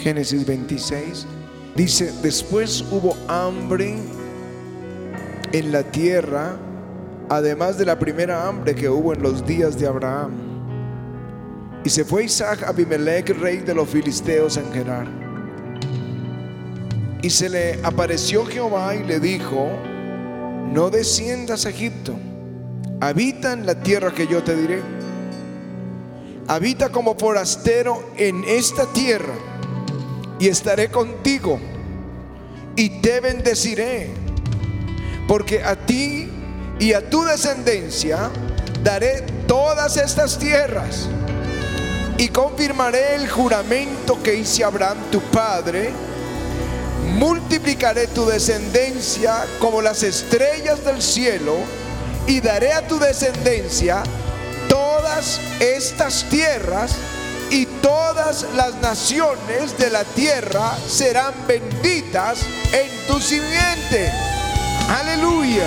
Génesis 26. Dice, después hubo hambre en la tierra, además de la primera hambre que hubo en los días de Abraham. Y se fue Isaac a Abimelech, rey de los filisteos en Gerar. Y se le apareció Jehová y le dijo, no desciendas a Egipto, habita en la tierra que yo te diré. Habita como forastero en esta tierra y estaré contigo y te bendeciré, porque a ti y a tu descendencia daré todas estas tierras y confirmaré el juramento que hice a Abraham tu padre. Multiplicaré tu descendencia como las estrellas del cielo y daré a tu descendencia todas estas tierras y todas las naciones de la tierra serán benditas en tu simiente. Aleluya.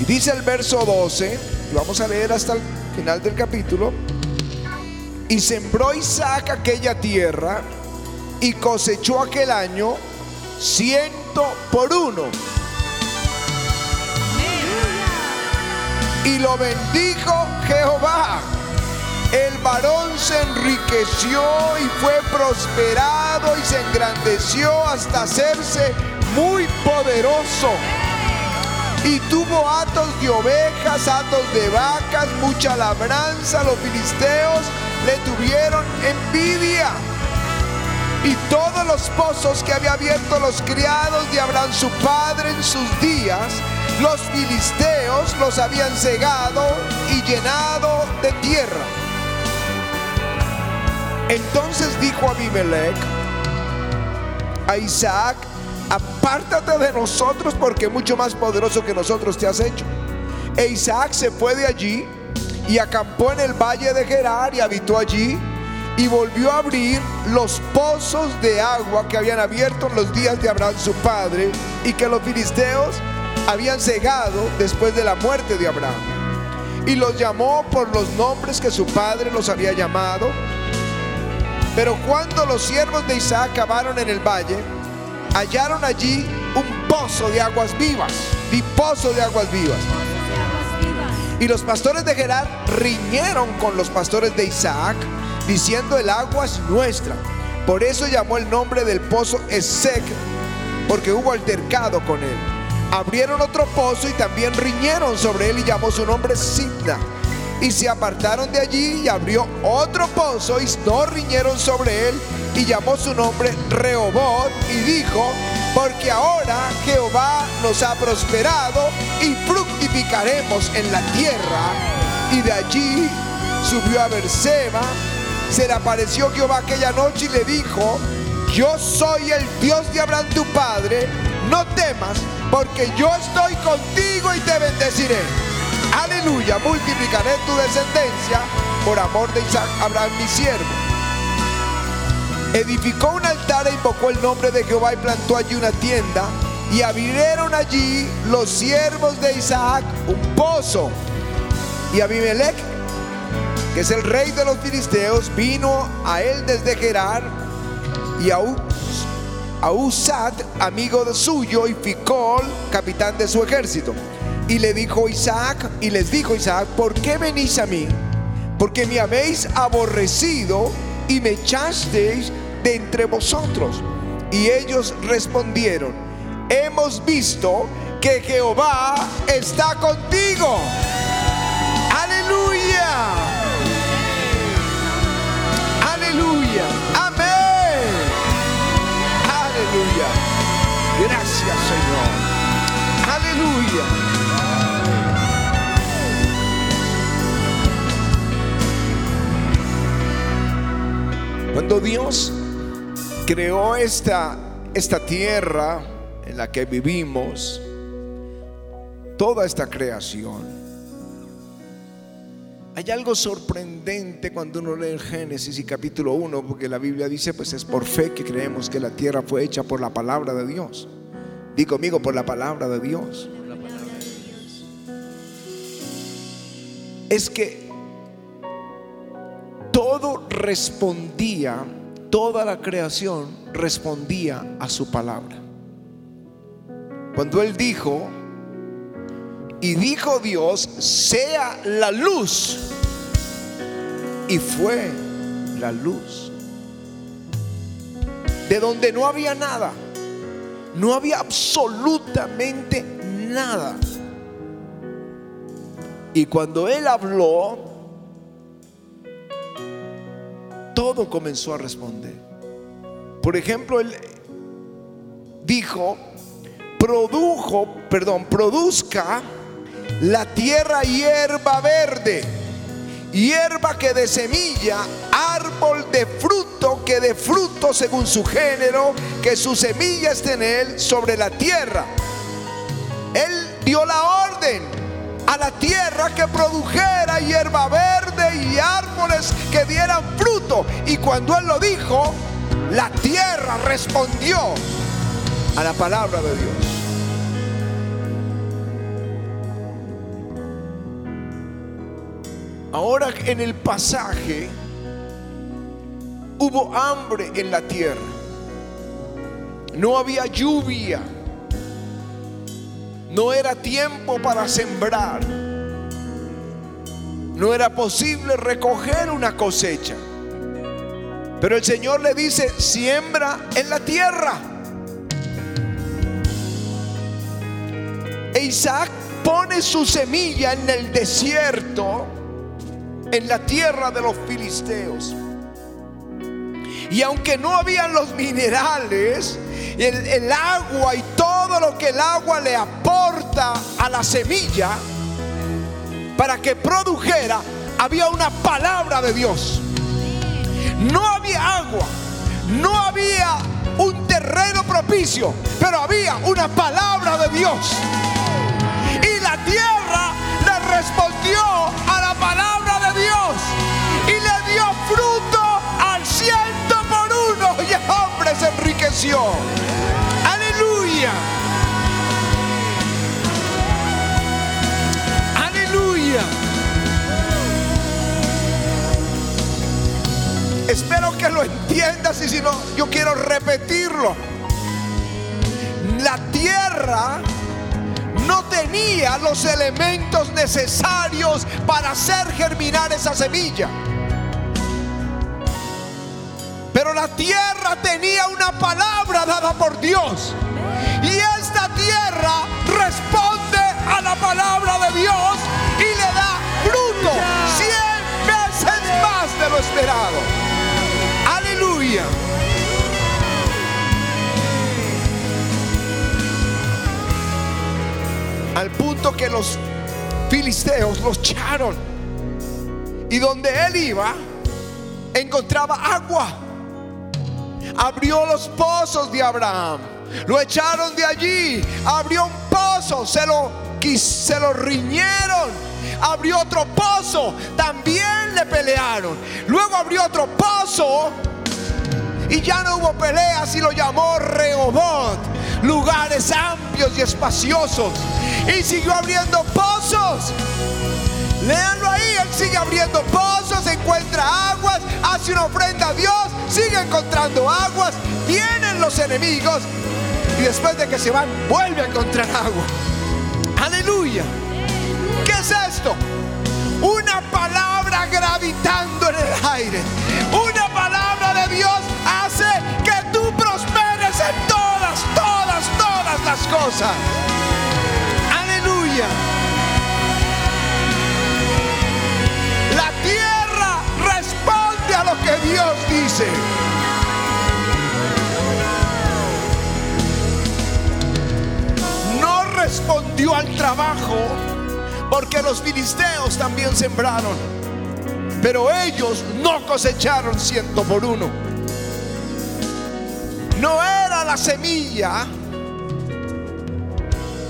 Y dice el verso 12, y vamos a leer hasta el final del capítulo, y sembró Isaac aquella tierra y cosechó aquel año ciento por uno. Y lo bendijo Jehová el varón se enriqueció y fue prosperado y se engrandeció hasta hacerse muy poderoso. Y tuvo atos de ovejas, atos de vacas, mucha labranza. Los filisteos le tuvieron envidia. Y todos los pozos que había abierto los criados de Abraham su padre en sus días, los filisteos los habían cegado y llenado de tierra. Entonces dijo Abimelech a Isaac, apártate de nosotros porque mucho más poderoso que nosotros te has hecho. E Isaac se fue de allí y acampó en el valle de Gerar y habitó allí y volvió a abrir los pozos de agua que habían abierto en los días de Abraham su padre y que los filisteos habían cegado después de la muerte de Abraham. Y los llamó por los nombres que su padre los había llamado pero cuando los siervos de Isaac acabaron en el valle, hallaron allí un pozo de aguas vivas, y pozo de aguas vivas. Y los pastores de Gerar riñeron con los pastores de Isaac, diciendo el agua es nuestra. Por eso llamó el nombre del pozo Esec, porque hubo altercado con él. Abrieron otro pozo y también riñeron sobre él y llamó su nombre Sidna y se apartaron de allí y abrió otro pozo y no riñeron sobre él y llamó su nombre Rehobot y dijo, porque ahora Jehová nos ha prosperado y fructificaremos en la tierra. Y de allí subió a Berseba, se le apareció Jehová aquella noche y le dijo, yo soy el Dios de Abraham tu padre, no temas, porque yo estoy contigo y te bendeciré. Aleluya, multiplicaré tu descendencia por amor de Isaac, Abraham mi siervo. Edificó un altar e invocó el nombre de Jehová y plantó allí una tienda. Y abrieron allí los siervos de Isaac un pozo. Y Abimelech, que es el rey de los filisteos, vino a él desde Gerar y a, Usat, amigo suyo, y Ficol, capitán de su ejército. Y le dijo Isaac, y les dijo Isaac, ¿por qué venís a mí? Porque me habéis aborrecido y me echasteis de entre vosotros. Y ellos respondieron, hemos visto que Jehová está contigo. Aleluya. Aleluya. Amén. Aleluya. Gracias Señor. Aleluya. Cuando Dios creó esta, esta tierra en la que vivimos, toda esta creación, hay algo sorprendente cuando uno lee el Génesis y capítulo 1, porque la Biblia dice, pues es por fe que creemos que la tierra fue hecha por la palabra de Dios. Di conmigo, por la palabra de Dios. Es que todo respondía, toda la creación respondía a su palabra. Cuando Él dijo, y dijo Dios, sea la luz. Y fue la luz. De donde no había nada. No había absolutamente nada. Y cuando Él habló, todo comenzó a responder. Por ejemplo, Él dijo, produjo, perdón, produzca la tierra hierba verde, hierba que de semilla, árbol de fruto que de fruto según su género, que su semilla esté en él sobre la tierra. Él dio la orden a la tierra que produjera hierba verde y árboles que dieran fruto. Y cuando él lo dijo, la tierra respondió a la palabra de Dios. Ahora en el pasaje hubo hambre en la tierra. No había lluvia. No era tiempo para sembrar. No era posible recoger una cosecha. Pero el Señor le dice, siembra en la tierra. E Isaac pone su semilla en el desierto en la tierra de los filisteos. Y aunque no habían los minerales, el, el, agua y todo lo que el agua le aporta a la semilla para que produjera, había una palabra de Dios. No había agua, no había un terreno propicio, pero había una palabra de Dios. Y la tierra le respondió a la palabra de Dios y le dio fruto al ciento por uno y el hombre se enriqueció. Espero que lo entiendas y si no, yo quiero repetirlo. La tierra no tenía los elementos necesarios para hacer germinar esa semilla. Pero la tierra tenía una palabra dada por Dios. Y esta tierra responde a la palabra de Dios y le da fruto cien veces más de lo esperado. Al punto que los filisteos los echaron. Y donde él iba, encontraba agua. Abrió los pozos de Abraham. Lo echaron de allí. Abrió un pozo. Se lo, se lo riñeron. Abrió otro pozo. También le pelearon. Luego abrió otro pozo. Y ya no hubo peleas y lo llamó Rehoboth. Lugares amplios y espaciosos. Y siguió abriendo pozos. Léanlo ahí, él sigue abriendo pozos, encuentra aguas, hace una ofrenda a Dios, sigue encontrando aguas, vienen los enemigos y después de que se van, vuelve a encontrar agua. Aleluya. ¿Qué es esto? Una palabra gravitando en el aire. Una palabra de Dios las cosas. Aleluya. La tierra responde a lo que Dios dice. No respondió al trabajo porque los filisteos también sembraron, pero ellos no cosecharon ciento por uno. No era la semilla,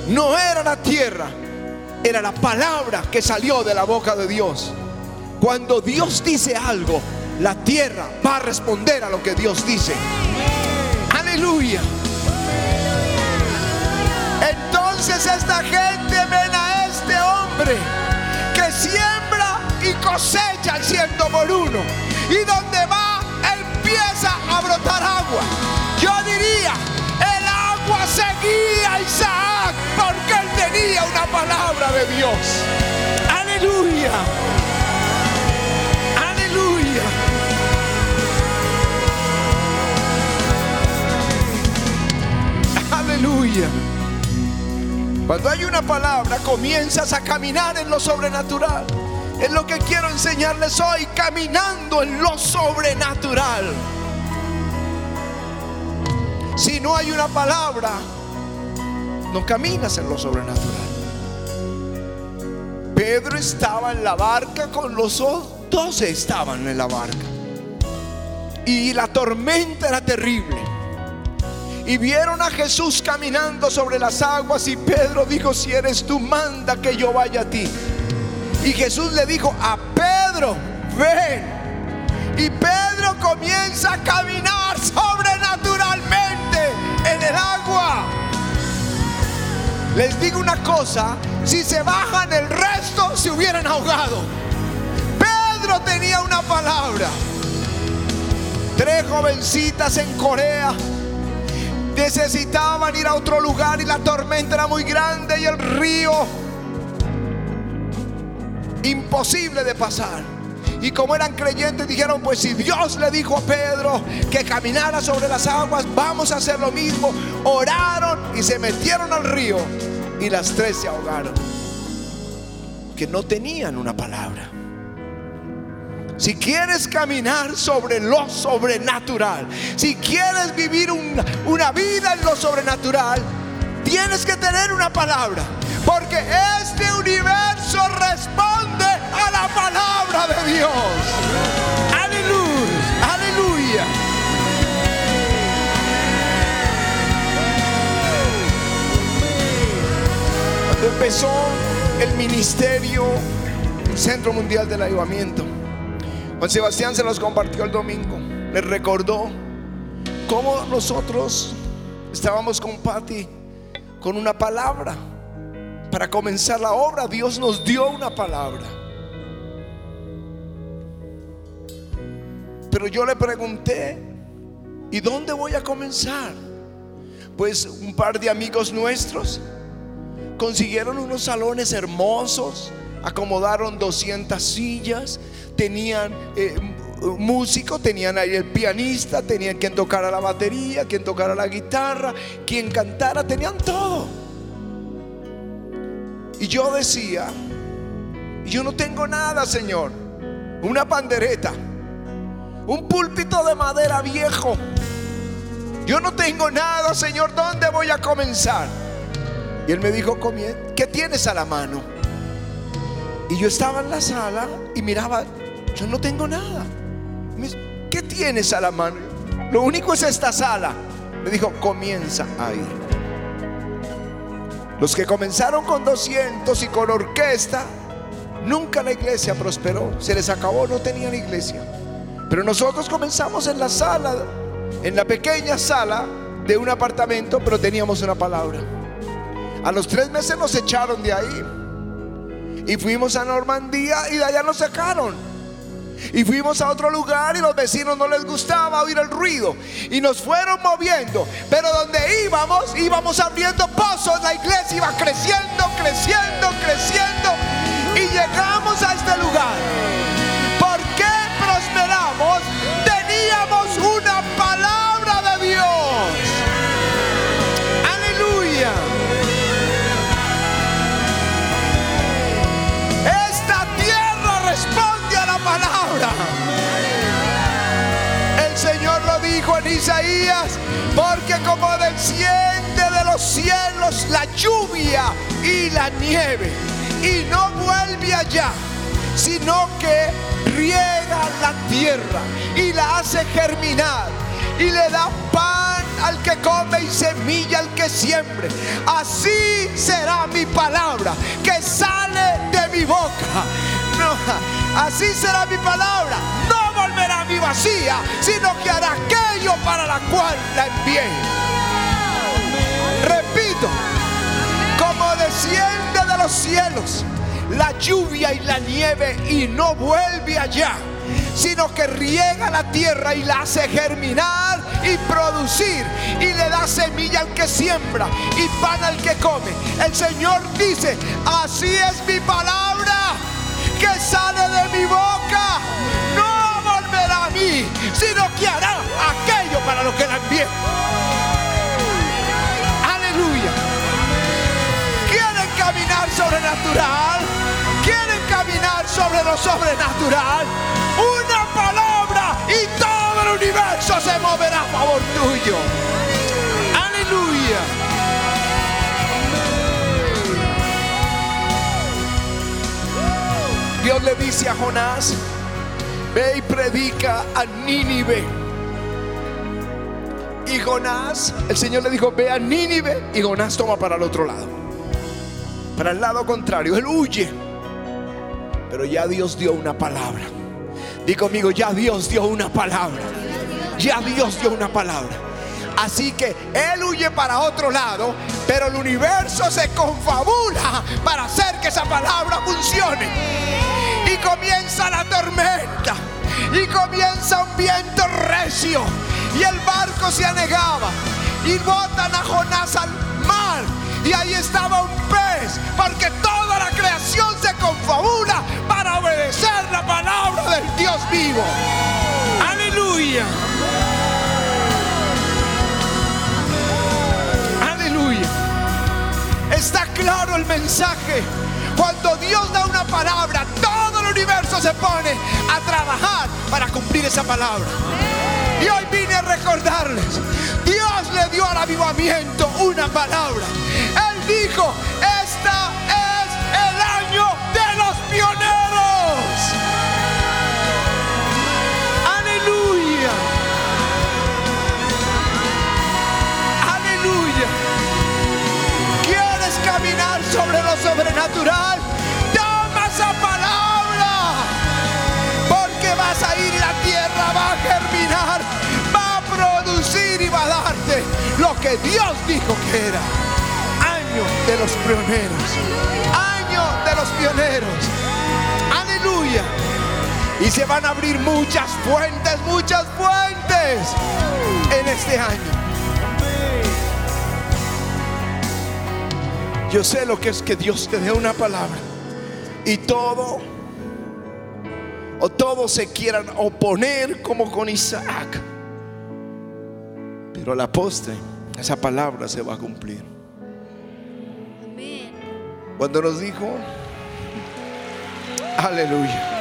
no era la tierra, era la palabra que salió de la boca de Dios. Cuando Dios dice algo, la tierra va a responder a lo que Dios dice. Aleluya. Entonces esta gente ven a este hombre que siembra y cosecha al ciento por uno. y donde va empieza a brotar agua. Yo diría, el agua seguía a Isaac tenía una palabra de Dios. Aleluya. Aleluya. Aleluya. Cuando hay una palabra, comienzas a caminar en lo sobrenatural. Es lo que quiero enseñarles hoy, caminando en lo sobrenatural. Si no hay una palabra, no caminas en lo sobrenatural. Pedro estaba en la barca con los doce estaban en la barca. Y la tormenta era terrible. Y vieron a Jesús caminando sobre las aguas y Pedro dijo, si eres tú, manda que yo vaya a ti. Y Jesús le dijo a Pedro, ven. Y Pedro comienza a caminar sobrenaturalmente en el agua. Les digo una cosa, si se bajan el resto se hubieran ahogado. Pedro tenía una palabra. Tres jovencitas en Corea necesitaban ir a otro lugar y la tormenta era muy grande y el río imposible de pasar. Y como eran creyentes dijeron, pues si Dios le dijo a Pedro que caminara sobre las aguas, vamos a hacer lo mismo. Oraron y se metieron al río y las tres se ahogaron. Que no tenían una palabra. Si quieres caminar sobre lo sobrenatural, si quieres vivir una, una, vida en lo sobrenatural, tienes que tener una palabra. Porque este universo responde palabra de Dios. Aleluya, aleluya. Cuando empezó el ministerio Centro Mundial del Ayudamiento, Juan Sebastián se los compartió el domingo. Les recordó cómo nosotros estábamos con Patti con una palabra. Para comenzar la obra, Dios nos dio una palabra. Pero yo le pregunté, ¿y dónde voy a comenzar? Pues un par de amigos nuestros consiguieron unos salones hermosos, acomodaron 200 sillas, tenían eh, músicos, tenían ahí el pianista, tenían quien tocara la batería, quien tocara la guitarra, quien cantara, tenían todo. Y yo decía, yo no tengo nada, Señor, una pandereta, un púlpito de madera viejo. Yo no tengo nada, Señor, ¿dónde voy a comenzar? Y él me dijo, ¿qué tienes a la mano? Y yo estaba en la sala y miraba, yo no tengo nada. ¿Qué tienes a la mano? Lo único es esta sala. Me dijo, comienza ahí. Los que comenzaron con 200 y con orquesta, nunca la iglesia prosperó. Se les acabó, no tenían iglesia. Pero nosotros comenzamos en la sala, en la pequeña sala de un apartamento, pero teníamos una palabra. A los tres meses nos echaron de ahí. Y fuimos a Normandía y de allá nos sacaron. Y fuimos a otro lugar y los vecinos no les gustaba oír el ruido. Y nos fueron moviendo. Pero donde íbamos, íbamos abriendo pozos. La iglesia iba creciendo, creciendo, creciendo. Y llegamos a este lugar. El Señor lo dijo en Isaías, porque como desciende de los cielos la lluvia y la nieve, y no vuelve allá, sino que riega la tierra y la hace germinar y le da pan al que come y semilla al que siembre. Así será mi palabra que sale de mi boca. Así será mi palabra. No volverá a mi vacía, sino que hará aquello para la cual la envié. Repito, como desciende de los cielos la lluvia y la nieve y no vuelve allá, sino que riega la tierra y la hace germinar y producir y le da semilla al que siembra y pan al que come. El Señor dice, así es mi palabra que sale de mi boca. No volverá a mí, sino que hará aquello para lo que la envié. Aleluya. ¿Quieren caminar sobrenatural? ¿Quieren caminar sobre lo sobrenatural? Una palabra y todo el universo se moverá a favor tuyo. Aleluya. Dios le dice a Jonás, ve y predica a Nínive. Y Jonás, el Señor le dijo, ve a Nínive y Jonás toma para el otro lado. Para el lado contrario, él huye. Pero ya Dios dio una palabra. Di conmigo, ya Dios dio una palabra. Ya Dios dio una palabra. Así que él huye para otro lado, pero el universo se confabula para hacer que esa palabra funcione. Y comienza la tormenta. Y comienza un viento recio. Y el barco se anegaba. Y botan a Jonás al mar. Y ahí estaba un pez. Porque toda la creación se confabula para obedecer la palabra del Dios vivo. Aleluya. Está claro el mensaje. Cuando Dios da una palabra, todo el universo se pone a trabajar para cumplir esa palabra. Y hoy vine a recordarles, Dios le dio al avivamiento una palabra. Él dijo, esta sobre lo sobrenatural? Toma esa palabra. Porque vas a ir la tierra va a germinar, va a producir y va a darte lo que Dios dijo que era. Año de los pioneros. Año de los pioneros. Aleluya. Y se van a abrir muchas fuentes, muchas fuentes en este año. Yo sé lo que es que Dios te dé una palabra y todo o todos se quieran oponer como con Isaac. Pero a la postre esa palabra se va a cumplir. Cuando nos dijo, aleluya.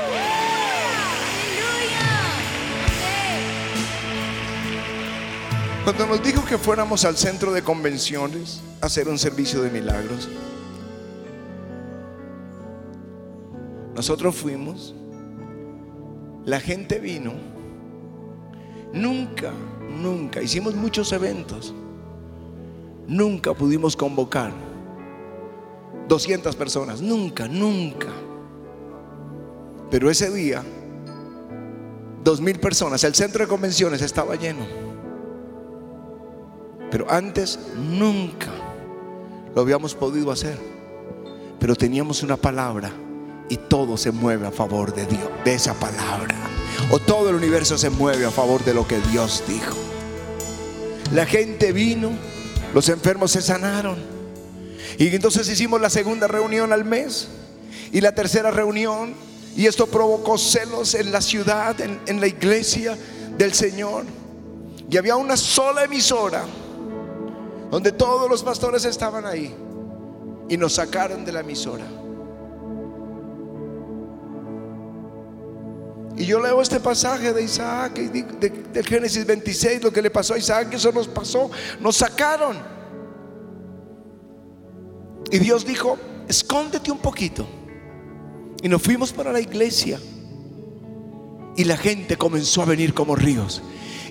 Cuando nos dijo que fuéramos al centro de convenciones a hacer un servicio de milagros, nosotros fuimos, la gente vino, nunca, nunca, hicimos muchos eventos, nunca pudimos convocar 200 personas, nunca, nunca. Pero ese día, dos mil personas, el centro de convenciones estaba lleno. Pero antes nunca lo habíamos podido hacer. Pero teníamos una palabra y todo se mueve a favor de Dios, de esa palabra. O todo el universo se mueve a favor de lo que Dios dijo. La gente vino, los enfermos se sanaron. Y entonces hicimos la segunda reunión al mes y la tercera reunión. Y esto provocó celos en la ciudad, en, la iglesia del Señor. Y había una sola emisora donde todos los pastores estaban ahí y nos sacaron de la emisora. Y yo leo este pasaje de Isaac de, Génesis 26, lo que le pasó a Isaac, eso nos pasó, nos sacaron. Y Dios dijo, escóndete un poquito. Y nos fuimos para la iglesia. Y la gente comenzó a venir como ríos.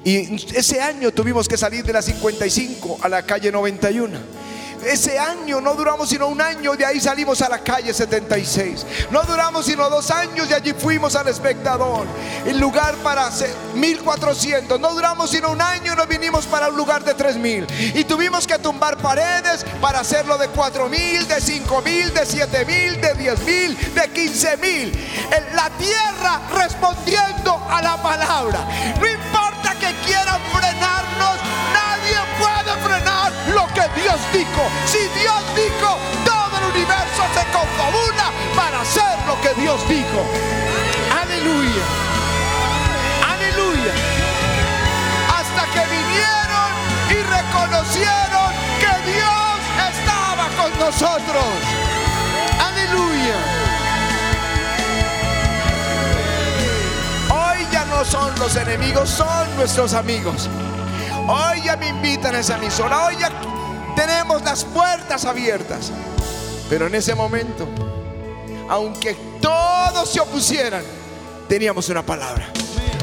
Y ese año tuvimos que salir de la 55 a la calle 91. ese año, no duramos sino un año, de ahí salimos a la calle 76. No duramos sino dos años y allí fuimos al espectador. El lugar para 1400. No duramos sino un año y nos vinimos para un lugar de 3000. Y tuvimos que tumbar paredes para hacerlo de 4000, de 5000, de 7000, de 10000, de 15000. La tierra respondiendo a la palabra. No importa que Dios dijo. Si Dios dijo, todo el universo se confabula para hacer lo que Dios dijo. Aleluya. Aleluya. Hasta que vinieron y reconocieron que Dios estaba con nosotros. Aleluya. Hoy ya no son los enemigos, son nuestros amigos. Hoy ya me invitan a esa emisora. Hoy ya tenemos las puertas abiertas. Pero en ese momento, aunque todos se opusieran, teníamos una palabra.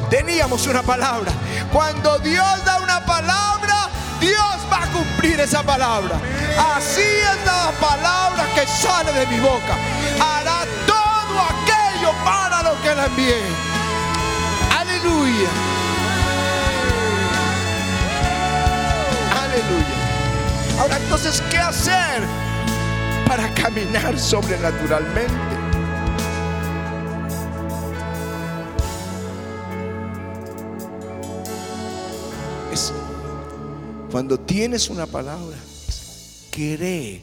Teníamos una palabra. Cuando Dios da una palabra, Dios va a cumplir esa palabra. Así es la palabra que sale de mi boca. Hará todo aquello para lo que la envié. Aleluya. Aleluya. Ahora entonces, ¿qué hacer para caminar sobrenaturalmente? Es cuando tienes una palabra, cree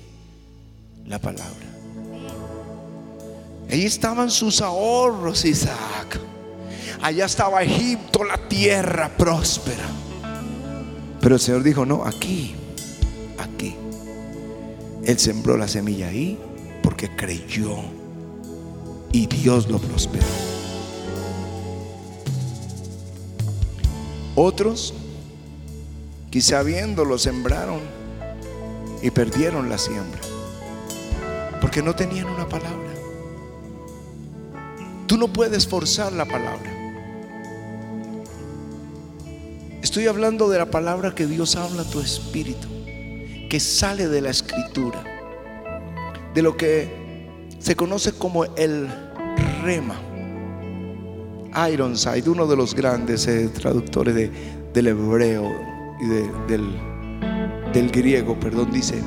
la palabra. Ahí estaban sus ahorros, Isaac. Allá estaba Egipto, la tierra próspera. Pero el Señor dijo, no, aquí. Él sembró la semilla ahí porque creyó y Dios lo prosperó. Otros, quizá viéndolo, sembraron y perdieron la siembra porque no tenían una palabra. Tú no puedes forzar la palabra. Estoy hablando de la palabra que Dios habla a tu espíritu, que sale de la escritura, de lo que se conoce como el rema. Ironside, uno de los grandes eh, traductores de, del hebreo y de, del, del griego, perdón, dice,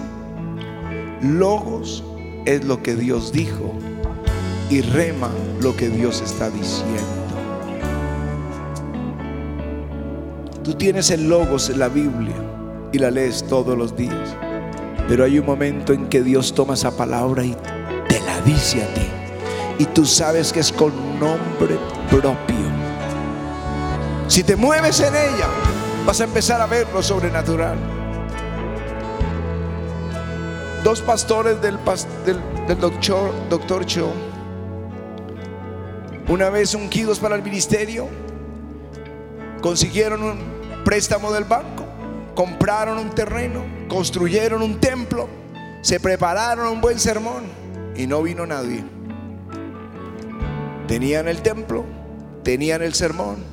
logos es lo que Dios dijo y rema lo que Dios está diciendo. Tú tienes el logos en la Biblia y la lees todos los días. Pero hay un momento en que Dios toma esa palabra y te la dice a ti. Y tú sabes que es con nombre propio. Si te mueves en ella, vas a empezar a ver lo sobrenatural. Dos pastores del, del, doctor, doctor Cho, una vez ungidos para el ministerio, consiguieron un préstamo del banco, compraron un terreno, construyeron un templo, se prepararon un buen sermón y no vino nadie. Tenían el templo, tenían el sermón,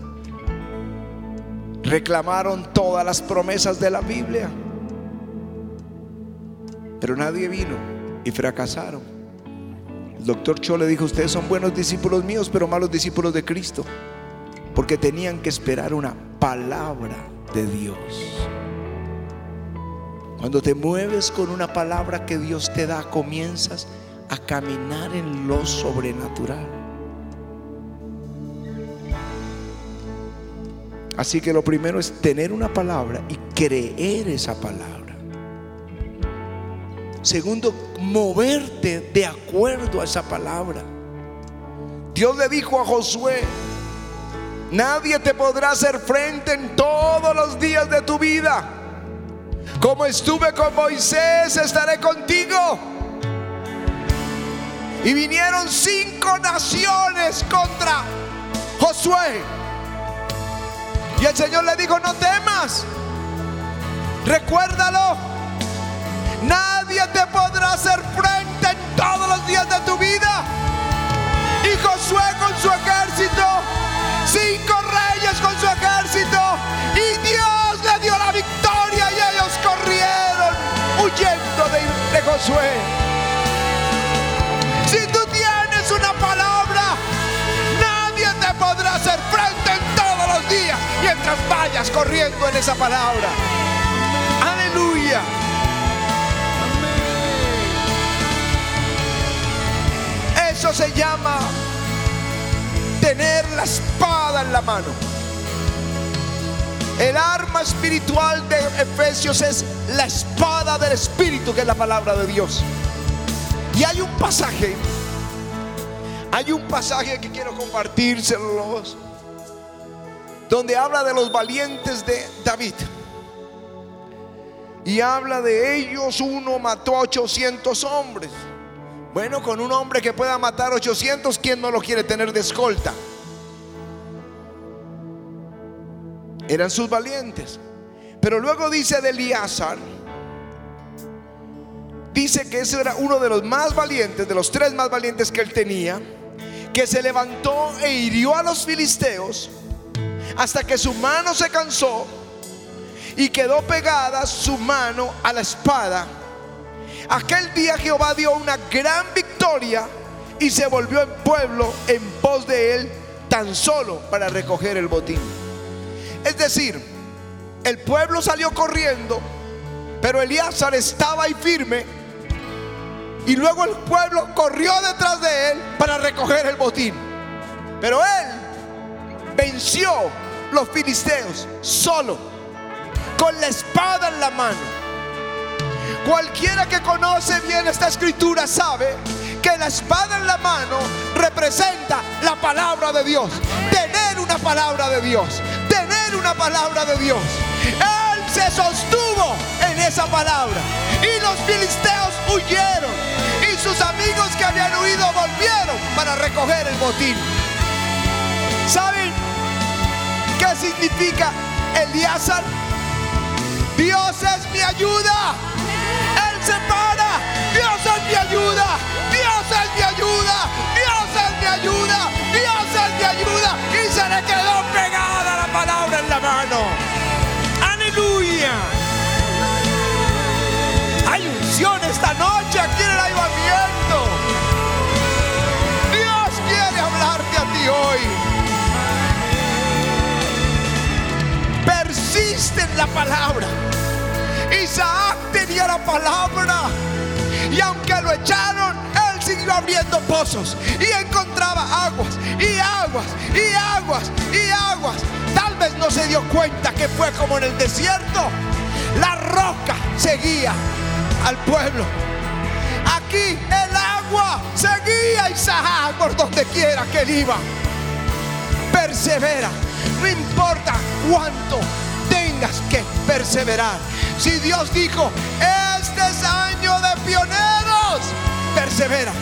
reclamaron todas las promesas de la Biblia, pero nadie vino y fracasaron. El doctor Cho le dijo, ustedes son buenos discípulos míos, pero malos discípulos de Cristo porque tenían que esperar una palabra de Dios. Cuando te mueves con una palabra que Dios te da, comienzas a caminar en lo sobrenatural. Así que lo primero es tener una palabra y creer esa palabra. Segundo, moverte de acuerdo a esa palabra. Dios le dijo a Josué, Nadie te podrá hacer frente en todos los días de tu vida. Como estuve con Moisés, estaré contigo. Y vinieron cinco naciones contra Josué. Y el Señor le dijo, no temas. Recuérdalo. Nadie te podrá hacer frente en todos los días de tu vida. Y Josué Si tú tienes una palabra, nadie te podrá hacer frente en todos los días mientras vayas corriendo en esa palabra. Aleluya. Eso se llama tener la espada en la mano. El arma espiritual de Efesios es la espada del Espíritu, que es la palabra de Dios. Y hay un pasaje, hay un pasaje que quiero compartírselos, donde habla de los valientes de David. Y habla de ellos, uno mató a 800 hombres. Bueno, con un hombre que pueda matar 800, ¿quién no lo quiere tener de escolta? Eran sus valientes. Pero luego dice de Elíasar, dice que ese era uno de los más valientes, de los tres más valientes que él tenía, que se levantó e hirió a los filisteos hasta que su mano se cansó y quedó pegada su mano a la espada Aquel día Jehová dio una gran victoria y se volvió en pueblo en pos de él tan solo para recoger el botín. Es decir, el pueblo salió corriendo, pero Elíasar estaba ahí firme y luego el pueblo corrió detrás de él para recoger el botín. Pero él venció los filisteos solo, con la espada en la mano. Cualquiera que conoce bien esta escritura sabe que la espada en la mano representa la palabra de Dios. Tener una palabra de Dios. Una palabra de Dios. Él se sostuvo en esa palabra. Y los filisteos huyeron. Y sus amigos que habían huido volvieron para recoger el botín. ¿Saben qué significa Elíasar? Dios es mi ayuda se para. Dios es mi ayuda. Dios es mi ayuda. Dios es mi ayuda. Dios es mi ayuda. Y se le quedó pegada la palabra Aleluya. Hay unción esta noche aquí en el ayudamiento. Dios quiere hablarte a ti hoy. Persiste en la palabra. Isaac tenía la palabra. Y aunque lo echaron, abriendo pozos. Y encontraba aguas, y aguas, y aguas, y aguas. Tal vez no se dio cuenta que fue como en el desierto. La roca seguía al pueblo. Aquí el agua seguía a Isaac por donde quiera que él iba. Persevera. No importa cuánto tengas que perseverar. Si Dios dijo, este es año de pioneros, persevera,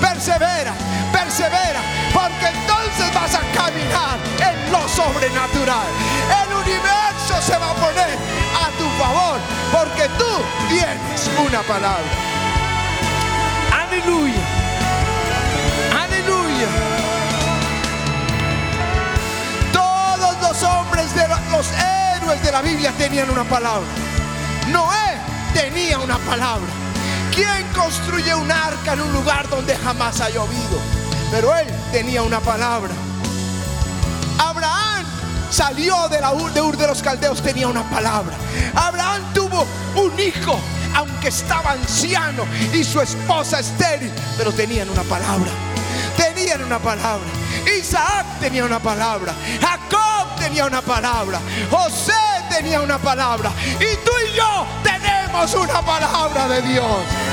persevera, persevera, porque entonces vas a caminar en lo sobrenatural. El universo se va a poner a tu favor, porque tú tienes una palabra. Aleluya. Aleluya. Todos los hombres de los héroes de la Biblia tenían una palabra. Noé tenía una palabra. ¿Quién construye un arca en un lugar donde jamás ha llovido? Pero él tenía una palabra. Abraham salió de, la Ur de Ur de los Caldeos, tenía una palabra. Abraham tuvo un hijo, aunque estaba anciano y su esposa estéril, pero tenían una palabra. Tenían una palabra. Isaac tenía una palabra. Jacob tenía una palabra. José tenía una palabra. Y tú y yo tenemos una palabra de Dios.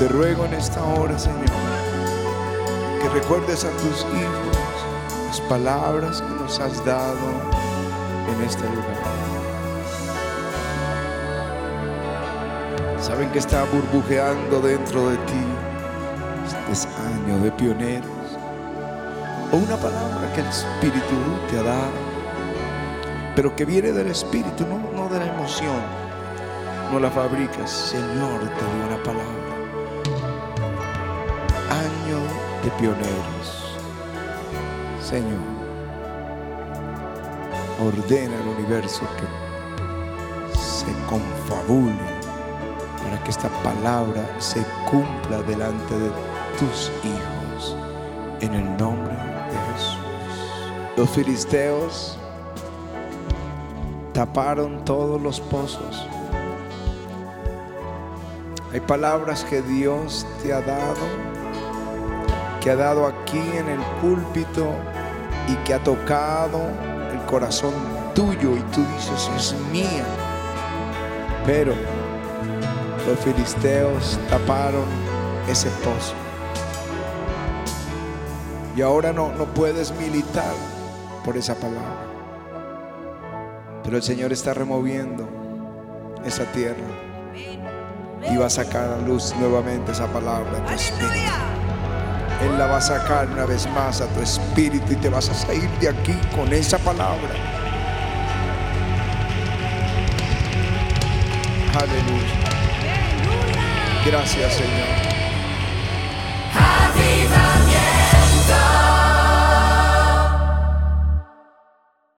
Te ruego en esta hora, Señor, que recuerdes a tus hijos las palabras que nos has dado en este lugar. Saben que está burbujeando dentro de ti este año de pioneros o una palabra que el Espíritu te ha dado, pero que viene del Espíritu, no, no de la emoción. No la fabricas, Señor, te dio una palabra de pioneros. Señor, ordena al universo que se confabule para que esta palabra se cumpla delante de tus hijos en el nombre de Jesús. Los filisteos taparon todos los pozos. Hay palabras que Dios te ha dado que ha dado aquí en el púlpito y que ha tocado el corazón tuyo y tú dices, es mía. Pero los filisteos taparon ese pozo. Y ahora no, no puedes militar por esa palabra. Pero el Señor está removiendo esa tierra y va a sacar a luz nuevamente esa palabra tu. Él la va a sacar una vez más a tu espíritu y te vas a salir de aquí con esa palabra. Aleluya. Gracias, Señor.